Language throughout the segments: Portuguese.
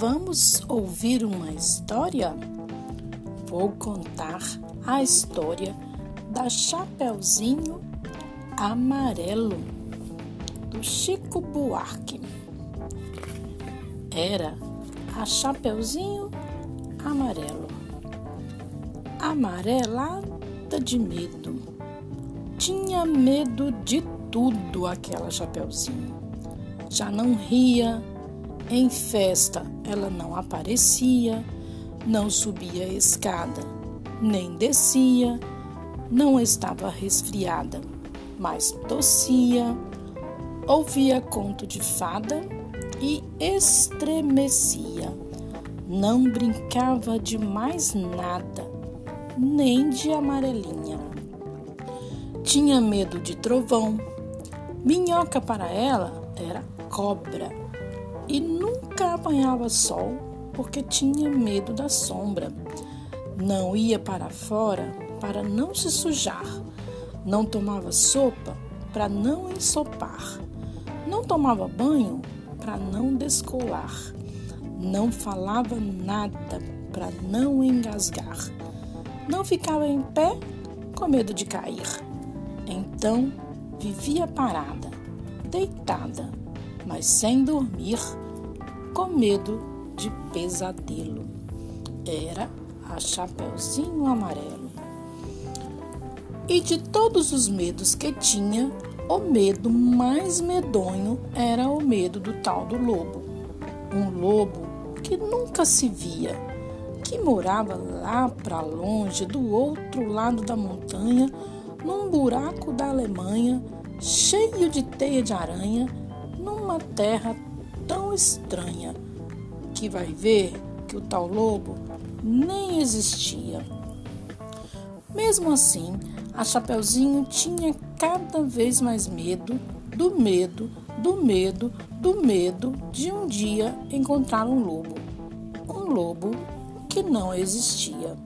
Vamos ouvir uma história? Vou contar a história da Chapeuzinho Amarelo, do Chico Buarque. Era a Chapeuzinho Amarelo, amarelada de medo. Tinha medo de tudo aquela Chapeuzinho. Já não ria, em festa ela não aparecia, não subia a escada, nem descia, não estava resfriada, mas tossia, ouvia conto de fada e estremecia. Não brincava de mais nada, nem de amarelinha. Tinha medo de trovão. Minhoca para ela era cobra e nunca apanhava sol porque tinha medo da sombra. Não ia para fora para não se sujar. Não tomava sopa para não ensopar. Não tomava banho para não descolar. Não falava nada para não engasgar. Não ficava em pé com medo de cair. Então vivia parada, deitada, mas sem dormir, com medo de pesadelo. Era a Chapeuzinho Amarelo. E de todos os medos que tinha, o medo mais medonho era o medo do tal do lobo. Um lobo que nunca se via, que morava lá para longe, do outro lado da montanha, num buraco da Alemanha, cheio de teia de aranha, numa terra tão estranha que vai ver que o tal lobo nem existia. Mesmo assim, a Chapeuzinho tinha cada vez mais medo, do medo, do medo, do medo de um dia encontrar um lobo. Um lobo que não existia.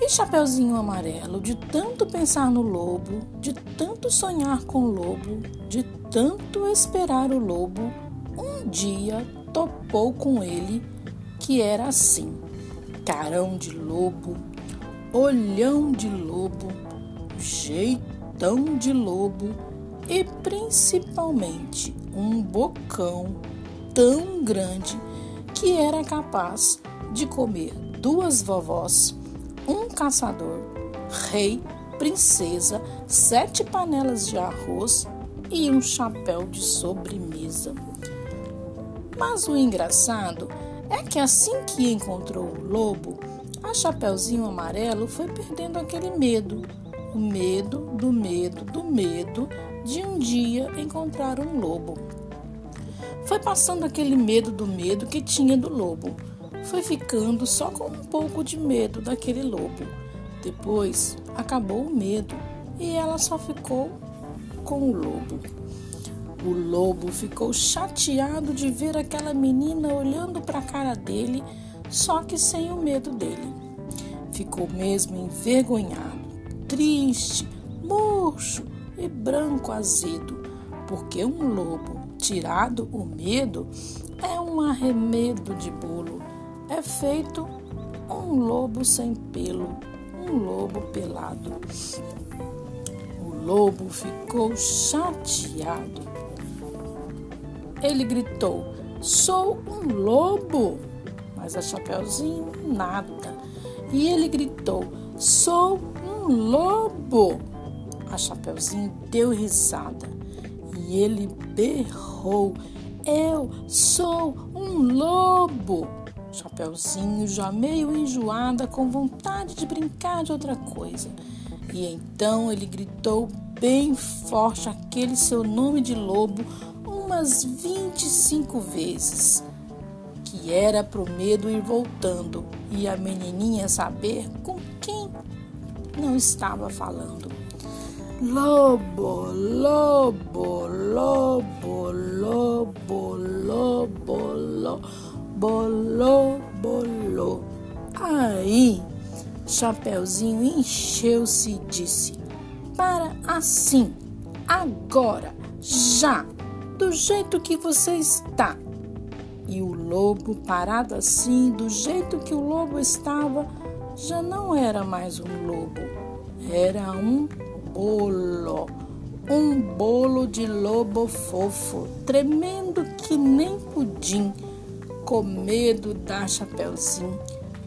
E Chapeuzinho Amarelo, de tanto pensar no lobo, de tanto sonhar com o lobo, de tanto esperar o lobo, um dia topou com ele que era assim: carão de lobo, olhão de lobo, jeitão de lobo e principalmente um bocão tão grande que era capaz de comer duas vovós um caçador, rei, princesa, sete panelas de arroz e um chapéu de sobremesa. Mas o engraçado é que assim que encontrou o lobo, a Chapeuzinho Amarelo foi perdendo aquele medo, o medo do medo do medo de um dia encontrar um lobo. Foi passando aquele medo do medo que tinha do lobo foi ficando só com um pouco de medo daquele lobo. Depois acabou o medo e ela só ficou com o lobo. O lobo ficou chateado de ver aquela menina olhando para a cara dele, só que sem o medo dele. Ficou mesmo envergonhado, triste, murcho e branco azedo, porque um lobo, tirado o medo, é um arremedo de bolo é feito um lobo sem pelo, um lobo pelado. O lobo ficou chateado. Ele gritou: Sou um lobo! Mas a Chapeuzinho nada. E ele gritou: Sou um lobo! A Chapeuzinho deu risada e ele berrou: Eu sou um lobo! Chapeuzinho, já meio enjoada, com vontade de brincar de outra coisa. E então ele gritou bem forte aquele seu nome de lobo umas 25 vezes, que era pro medo ir voltando e a menininha saber com quem não estava falando. Lobo, lobo, lobo, lobo, lobo, lobo bolou, bolou. Aí, Chapeuzinho encheu-se e disse: Para assim, agora, já, do jeito que você está. E o lobo, parado assim, do jeito que o lobo estava, já não era mais um lobo, era um bolo. Um bolo de lobo fofo, tremendo que nem pudim, com medo da Chapeuzinho,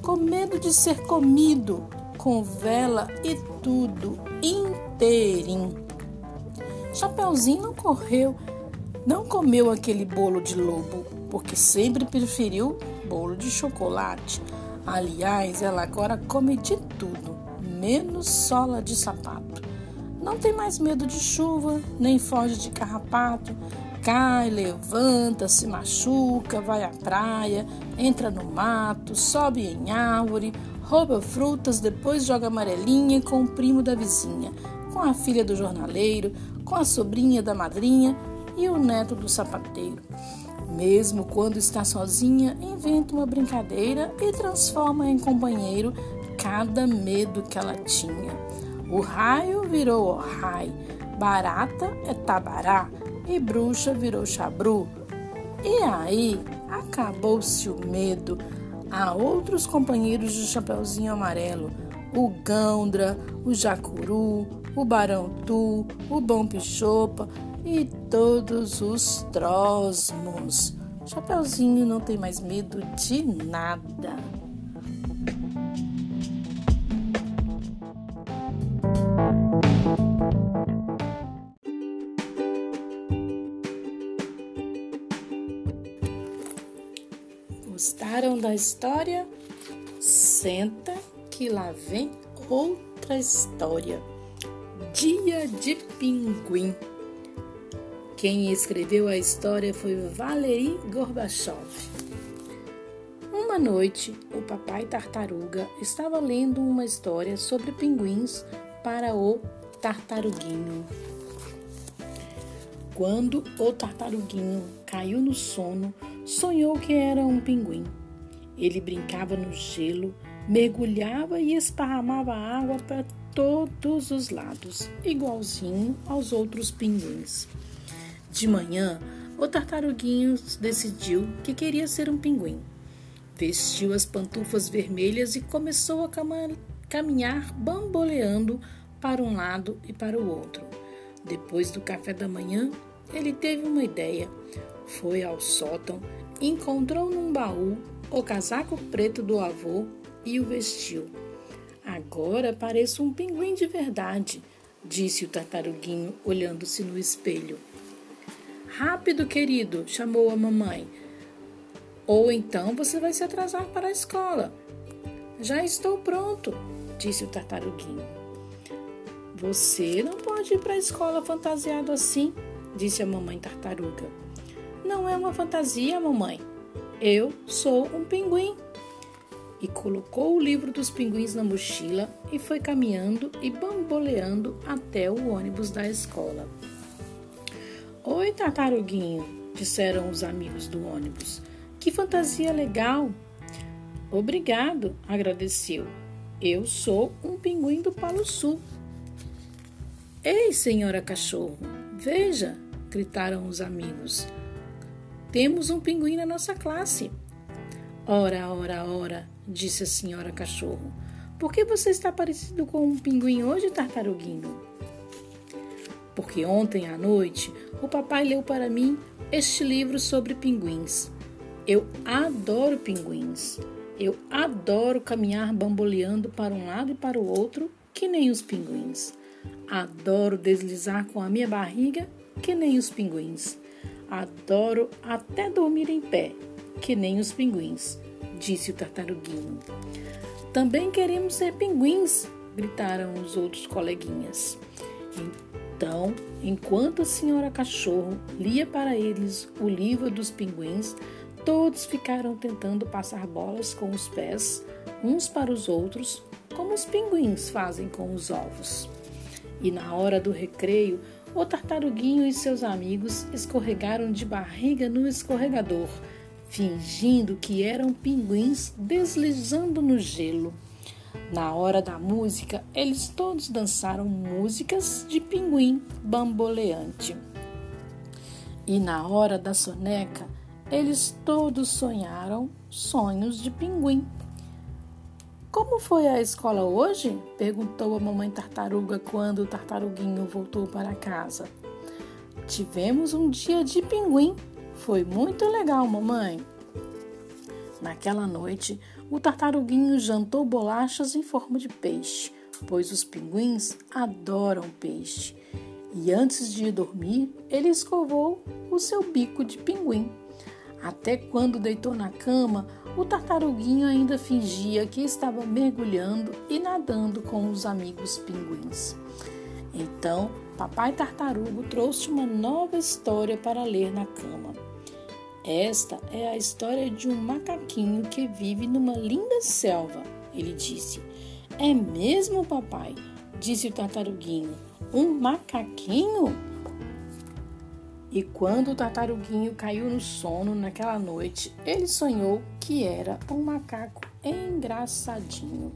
com medo de ser comido, com vela e tudo inteirinho. Chapeuzinho não correu, não comeu aquele bolo de lobo, porque sempre preferiu bolo de chocolate. Aliás, ela agora come de tudo, menos sola de sapato. Não tem mais medo de chuva, nem foge de carrapato. Cai, levanta, se machuca, vai à praia, entra no mato, sobe em árvore, rouba frutas, depois joga amarelinha com o primo da vizinha, com a filha do jornaleiro, com a sobrinha da madrinha e o neto do sapateiro. Mesmo quando está sozinha, inventa uma brincadeira e transforma em companheiro cada medo que ela tinha. O raio virou rai, barata é tabará e bruxa virou chabru. E aí acabou-se o medo. Há outros companheiros de Chapeuzinho Amarelo, o Gândra, o Jacuru, o Barão Tu, o Bom Pichopa e todos os trosmos. Chapeuzinho não tem mais medo de nada. Gostaram da história? Senta que lá vem outra história. Dia de Pinguim. Quem escreveu a história foi Valery Gorbachev. Uma noite, o papai tartaruga estava lendo uma história sobre pinguins para o tartaruguinho. Quando o tartaruguinho caiu no sono, sonhou que era um pinguim. Ele brincava no gelo, mergulhava e esparramava água para todos os lados, igualzinho aos outros pinguins. De manhã, o tartaruguinho decidiu que queria ser um pinguim. Vestiu as pantufas vermelhas e começou a caminhar bamboleando para um lado e para o outro. Depois do café da manhã, ele teve uma ideia. Foi ao sótão, encontrou num baú o casaco preto do avô e o vestiu. Agora pareço um pinguim de verdade, disse o tartaruguinho, olhando-se no espelho. Rápido, querido, chamou a mamãe. Ou então você vai se atrasar para a escola. Já estou pronto, disse o tartaruguinho. Você não pode ir para a escola fantasiado assim, disse a mamãe tartaruga. Não é uma fantasia, mamãe. Eu sou um pinguim. E colocou o livro dos pinguins na mochila e foi caminhando e bamboleando até o ônibus da escola. Oi, tartaruguinho, disseram os amigos do ônibus. Que fantasia legal! Obrigado, agradeceu. Eu sou um pinguim do Polo Sul. Ei, senhora cachorro, veja! gritaram os amigos. Temos um pinguim na nossa classe. Ora, ora, ora, disse a senhora cachorro. Por que você está parecido com um pinguim hoje, tartaruguinho? Porque ontem à noite o papai leu para mim este livro sobre pinguins. Eu adoro pinguins. Eu adoro caminhar bamboleando para um lado e para o outro, que nem os pinguins. Adoro deslizar com a minha barriga, que nem os pinguins. Adoro até dormir em pé, que nem os pinguins, disse o tartaruguinho. Também queremos ser pinguins, gritaram os outros coleguinhas. Então, enquanto a senhora cachorro lia para eles o livro dos pinguins, todos ficaram tentando passar bolas com os pés uns para os outros, como os pinguins fazem com os ovos. E na hora do recreio, o tartaruguinho e seus amigos escorregaram de barriga no escorregador, fingindo que eram pinguins deslizando no gelo. Na hora da música, eles todos dançaram músicas de pinguim bamboleante. E na hora da soneca, eles todos sonharam sonhos de pinguim. Como foi a escola hoje? perguntou a mamãe tartaruga quando o tartaruguinho voltou para casa. Tivemos um dia de pinguim. Foi muito legal, mamãe. Naquela noite, o tartaruguinho jantou bolachas em forma de peixe, pois os pinguins adoram peixe. E antes de ir dormir, ele escovou o seu bico de pinguim. Até quando deitou na cama, o tartaruguinho ainda fingia que estava mergulhando e nadando com os amigos pinguins. Então, papai tartarugo trouxe uma nova história para ler na cama. Esta é a história de um macaquinho que vive numa linda selva, ele disse. É mesmo, papai? disse o tartaruguinho. Um macaquinho? E quando o tartaruguinho caiu no sono naquela noite, ele sonhou que era um macaco engraçadinho.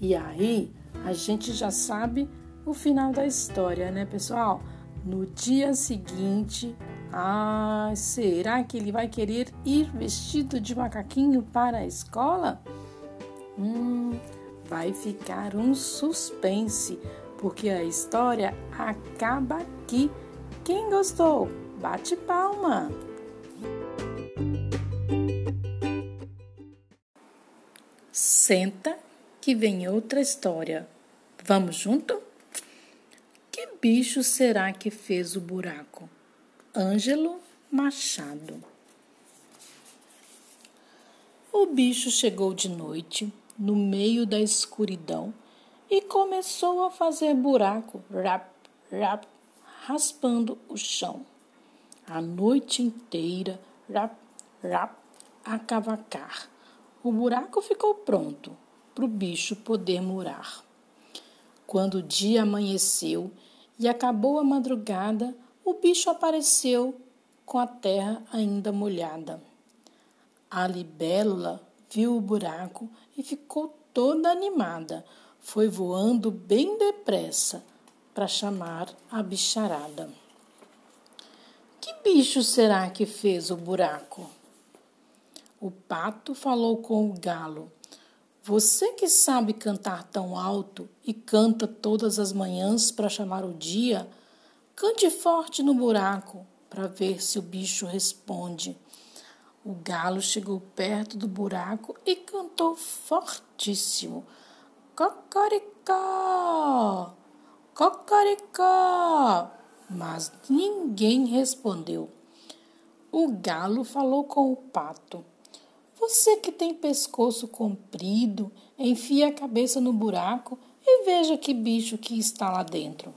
E aí, a gente já sabe o final da história, né, pessoal? No dia seguinte, ah, será que ele vai querer ir vestido de macaquinho para a escola? Hum, vai ficar um suspense, porque a história acaba aqui quem gostou, bate palma. Senta que vem outra história. Vamos junto? Que bicho será que fez o buraco? Ângelo Machado. O bicho chegou de noite, no meio da escuridão, e começou a fazer buraco, rap, rap, raspando o chão. A noite inteira, rap, rap, a cavacar. O buraco ficou pronto para o bicho poder morar. Quando o dia amanheceu e acabou a madrugada, o bicho apareceu com a terra ainda molhada. A libélula viu o buraco e ficou toda animada. Foi voando bem depressa para chamar a bicharada. Que bicho será que fez o buraco? O pato falou com o galo. Você que sabe cantar tão alto e canta todas as manhãs para chamar o dia, cante forte no buraco para ver se o bicho responde. O galo chegou perto do buraco e cantou fortíssimo: Cocoricó! Cocoricó! Mas ninguém respondeu. O galo falou com o pato. Você que tem pescoço comprido, enfia a cabeça no buraco e veja que bicho que está lá dentro.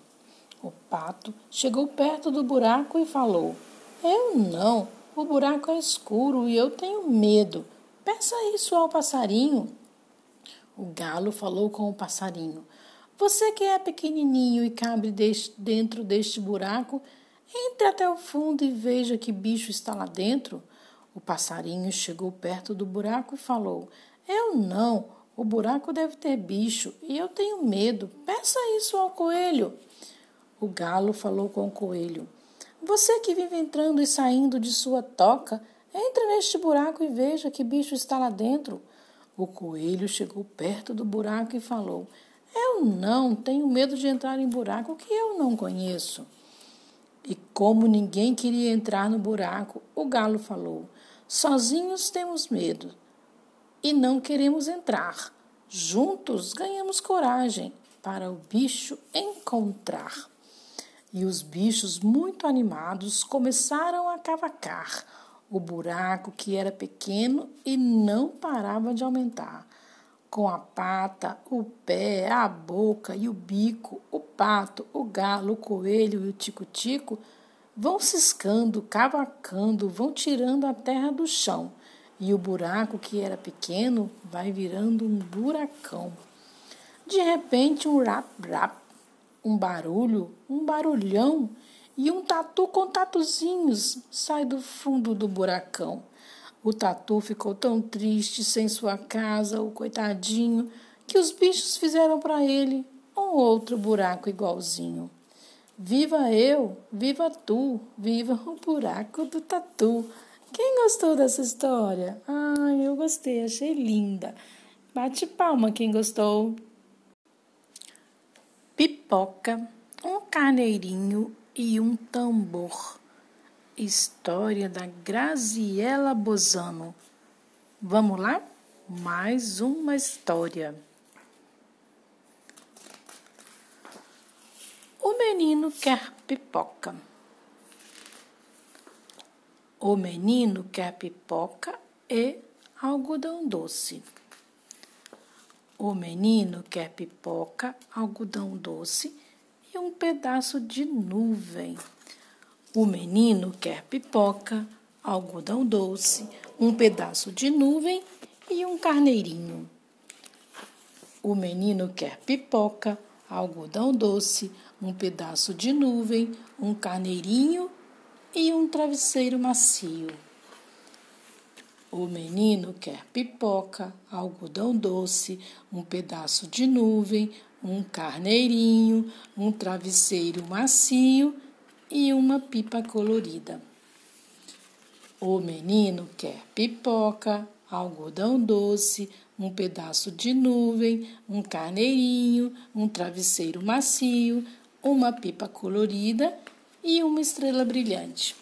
O pato chegou perto do buraco e falou: Eu não, o buraco é escuro e eu tenho medo. Peça isso ao passarinho. O galo falou com o passarinho: você que é pequenininho e cabe dentro deste buraco, entre até o fundo e veja que bicho está lá dentro. O passarinho chegou perto do buraco e falou: Eu não, o buraco deve ter bicho e eu tenho medo. Peça isso ao coelho. O galo falou com o coelho: Você que vive entrando e saindo de sua toca, entre neste buraco e veja que bicho está lá dentro. O coelho chegou perto do buraco e falou: eu não tenho medo de entrar em buraco que eu não conheço. E como ninguém queria entrar no buraco, o galo falou: Sozinhos temos medo e não queremos entrar. Juntos ganhamos coragem para o bicho encontrar. E os bichos, muito animados, começaram a cavacar o buraco que era pequeno e não parava de aumentar com a pata, o pé, a boca e o bico, o pato, o galo, o coelho e o tico-tico vão ciscando, cavacando, vão tirando a terra do chão e o buraco que era pequeno vai virando um buracão. De repente, um rap-rap, um barulho, um barulhão e um tatu com tatuzinhos sai do fundo do buracão. O tatu ficou tão triste sem sua casa, o coitadinho, que os bichos fizeram para ele um outro buraco igualzinho. Viva eu, viva tu, viva o buraco do tatu. Quem gostou dessa história? Ah, eu gostei, achei linda. Bate palma quem gostou. Pipoca, um carneirinho e um tambor. História da Graziela Bozano. Vamos lá? Mais uma história. O menino quer pipoca. O menino quer pipoca e algodão doce. O menino quer pipoca, algodão doce e um pedaço de nuvem. O menino quer pipoca, algodão doce, um pedaço de nuvem e um carneirinho. O menino quer pipoca, algodão doce, um pedaço de nuvem, um carneirinho e um travesseiro macio. O menino quer pipoca, algodão doce, um pedaço de nuvem, um carneirinho, um travesseiro macio e uma pipa colorida. O menino quer pipoca, algodão doce, um pedaço de nuvem, um carneirinho, um travesseiro macio, uma pipa colorida e uma estrela brilhante.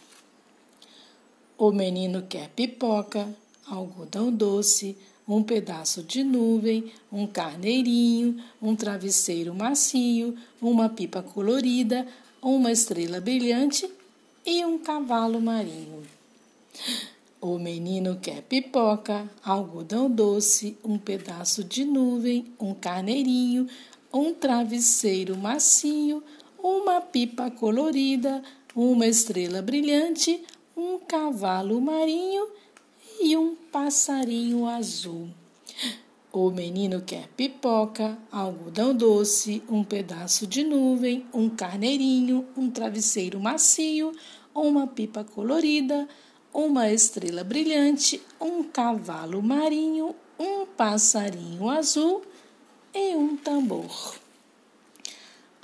O menino quer pipoca, algodão doce, um pedaço de nuvem, um carneirinho, um travesseiro macio, uma pipa colorida, uma estrela brilhante e um cavalo marinho. O menino quer pipoca, algodão doce, um pedaço de nuvem, um carneirinho, um travesseiro macio, uma pipa colorida, uma estrela brilhante, um cavalo marinho e um passarinho azul. O menino quer pipoca, algodão doce, um pedaço de nuvem, um carneirinho, um travesseiro macio, uma pipa colorida, uma estrela brilhante, um cavalo marinho, um passarinho azul e um tambor.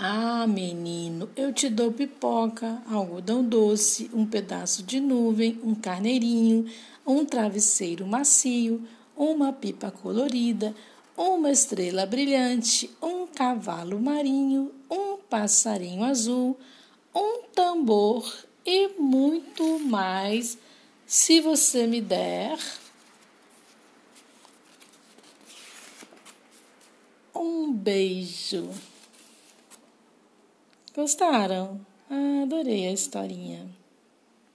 Ah, menino, eu te dou pipoca, algodão doce, um pedaço de nuvem, um carneirinho, um travesseiro macio, uma pipa colorida, uma estrela brilhante, um cavalo marinho, um passarinho azul, um tambor e muito mais, se você me der. Um beijo. Gostaram? Ah, adorei a historinha.